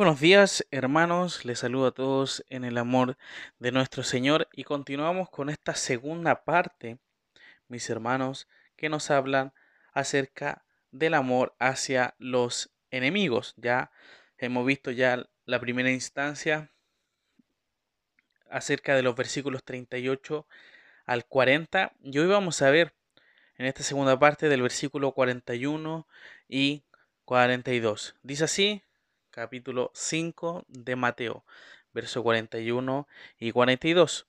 Buenos días hermanos, les saludo a todos en el amor de nuestro Señor y continuamos con esta segunda parte, mis hermanos, que nos hablan acerca del amor hacia los enemigos. Ya hemos visto ya la primera instancia acerca de los versículos 38 al 40 y hoy vamos a ver en esta segunda parte del versículo 41 y 42. Dice así, capítulo 5 de Mateo, verso 41 y 42.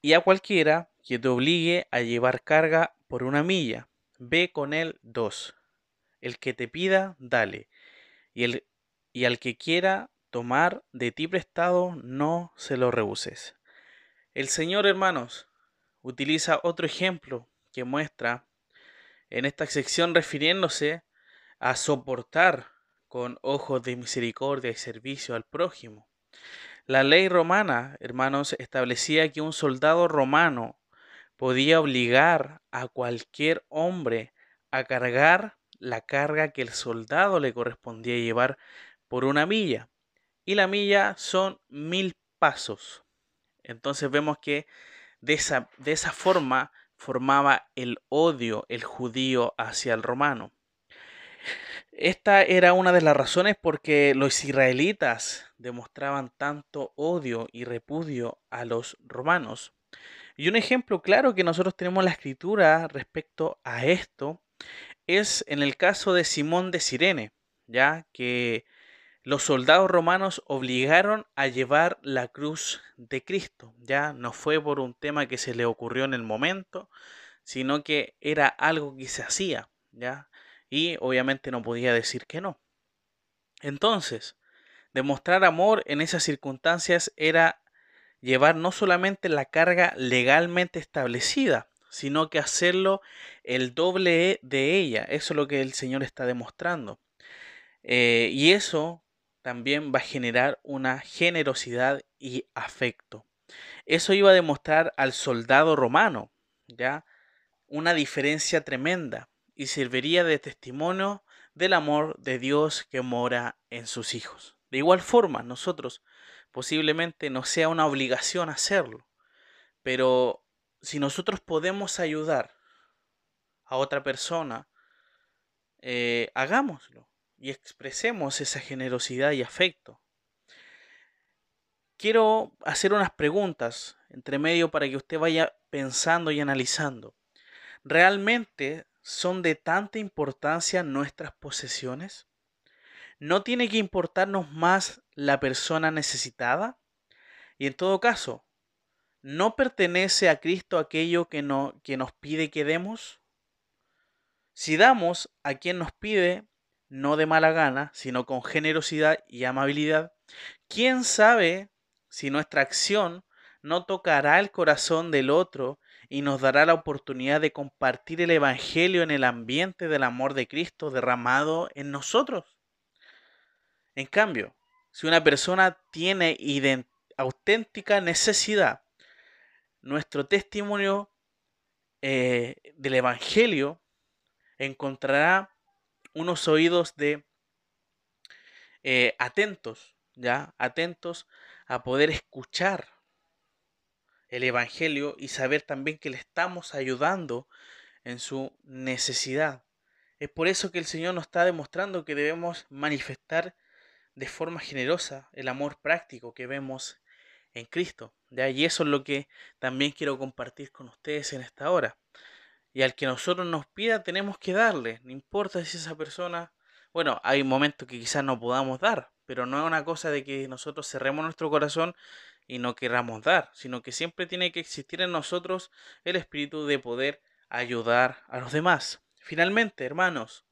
Y a cualquiera que te obligue a llevar carga por una milla, ve con él dos. El que te pida, dale. Y, el, y al que quiera tomar de ti prestado, no se lo rehuses. El Señor, hermanos, utiliza otro ejemplo que muestra en esta sección refiriéndose a soportar con ojos de misericordia y servicio al prójimo. La ley romana, hermanos, establecía que un soldado romano podía obligar a cualquier hombre a cargar la carga que el soldado le correspondía llevar por una milla. Y la milla son mil pasos. Entonces vemos que de esa, de esa forma formaba el odio el judío hacia el romano. Esta era una de las razones por que los israelitas demostraban tanto odio y repudio a los romanos. Y un ejemplo claro que nosotros tenemos en la escritura respecto a esto es en el caso de Simón de Sirene, ya que los soldados romanos obligaron a llevar la cruz de Cristo. Ya no fue por un tema que se le ocurrió en el momento, sino que era algo que se hacía, ¿ya? Y obviamente no podía decir que no. Entonces, demostrar amor en esas circunstancias era llevar no solamente la carga legalmente establecida, sino que hacerlo el doble de ella. Eso es lo que el Señor está demostrando. Eh, y eso también va a generar una generosidad y afecto. Eso iba a demostrar al soldado romano, ¿ya? Una diferencia tremenda y serviría de testimonio del amor de Dios que mora en sus hijos. De igual forma, nosotros posiblemente no sea una obligación hacerlo, pero si nosotros podemos ayudar a otra persona, eh, hagámoslo y expresemos esa generosidad y afecto. Quiero hacer unas preguntas entre medio para que usted vaya pensando y analizando. ¿Realmente son de tanta importancia nuestras posesiones? ¿No tiene que importarnos más la persona necesitada? Y en todo caso, ¿no pertenece a Cristo aquello que, no, que nos pide que demos? Si damos a quien nos pide, no de mala gana, sino con generosidad y amabilidad, ¿quién sabe si nuestra acción no tocará el corazón del otro y nos dará la oportunidad de compartir el Evangelio en el ambiente del amor de Cristo derramado en nosotros? En cambio, si una persona tiene auténtica necesidad, nuestro testimonio eh, del Evangelio encontrará unos oídos de eh, atentos, ya, atentos a poder escuchar el Evangelio y saber también que le estamos ayudando en su necesidad. Es por eso que el Señor nos está demostrando que debemos manifestar de forma generosa el amor práctico que vemos en Cristo. ¿ya? Y eso es lo que también quiero compartir con ustedes en esta hora. Y al que nosotros nos pida tenemos que darle. No importa si esa persona... Bueno, hay momentos que quizás no podamos dar, pero no es una cosa de que nosotros cerremos nuestro corazón y no queramos dar, sino que siempre tiene que existir en nosotros el espíritu de poder ayudar a los demás. Finalmente, hermanos,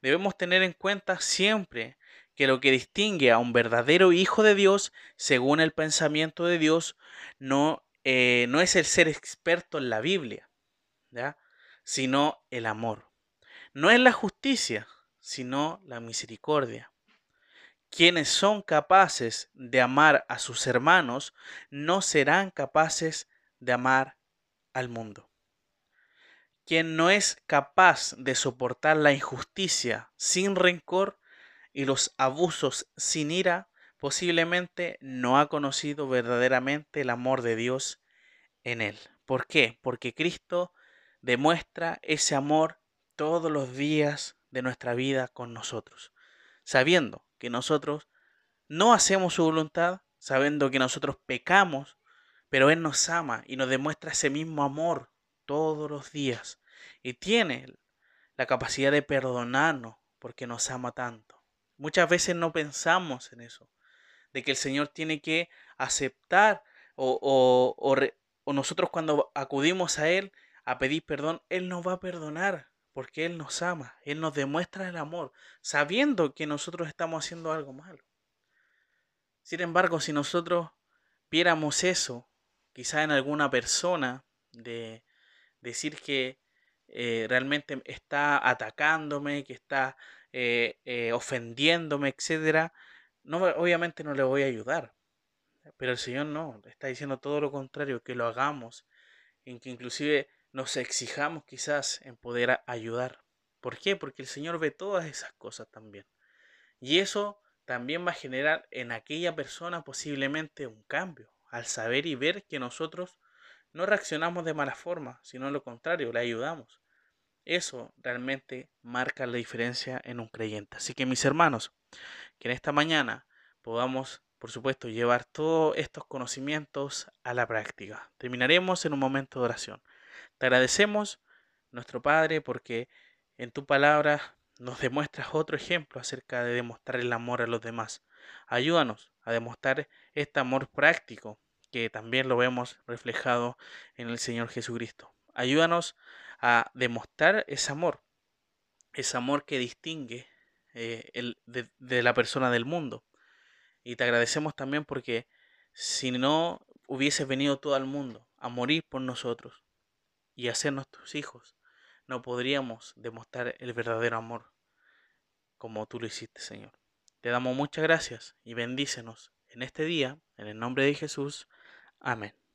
debemos tener en cuenta siempre que lo que distingue a un verdadero hijo de Dios, según el pensamiento de Dios, no, eh, no es el ser experto en la Biblia, ¿ya? sino el amor. No es la justicia, sino la misericordia. Quienes son capaces de amar a sus hermanos no serán capaces de amar al mundo. Quien no es capaz de soportar la injusticia sin rencor y los abusos sin ira, posiblemente no ha conocido verdaderamente el amor de Dios en él. ¿Por qué? Porque Cristo demuestra ese amor todos los días de nuestra vida con nosotros, sabiendo que nosotros no hacemos su voluntad, sabiendo que nosotros pecamos, pero Él nos ama y nos demuestra ese mismo amor todos los días y tiene la capacidad de perdonarnos porque nos ama tanto. Muchas veces no pensamos en eso, de que el Señor tiene que aceptar o, o, nosotros cuando acudimos a Él a pedir perdón, Él nos va a perdonar porque Él nos ama, Él nos demuestra el amor, sabiendo que nosotros estamos haciendo algo malo. Sin embargo, si nosotros viéramos eso, quizá en alguna persona, de decir que eh, realmente está atacándome, que está eh, eh, ofendiéndome, etcétera, no, obviamente no le voy a ayudar. Pero el Señor no, está diciendo todo lo contrario, que lo hagamos, en que inclusive nos exijamos quizás en poder ayudar. ¿Por qué? Porque el Señor ve todas esas cosas también. Y eso también va a generar en aquella persona posiblemente un cambio, al saber y ver que nosotros no reaccionamos de mala forma, sino lo contrario, le ayudamos. Eso realmente marca la diferencia en un creyente. Así que mis hermanos, que en esta mañana podamos, por supuesto, llevar todos estos conocimientos a la práctica. Terminaremos en un momento de oración. Te agradecemos, nuestro Padre, porque en tu palabra nos demuestras otro ejemplo acerca de demostrar el amor a los demás. Ayúdanos a demostrar este amor práctico que también lo vemos reflejado en el Señor Jesucristo. Ayúdanos a demostrar ese amor, ese amor que distingue eh, el, de, de la persona del mundo. Y te agradecemos también porque si no hubieses venido todo el mundo a morir por nosotros y a ser nuestros hijos, no podríamos demostrar el verdadero amor como tú lo hiciste, Señor. Te damos muchas gracias y bendícenos en este día, en el nombre de Jesús. Amén.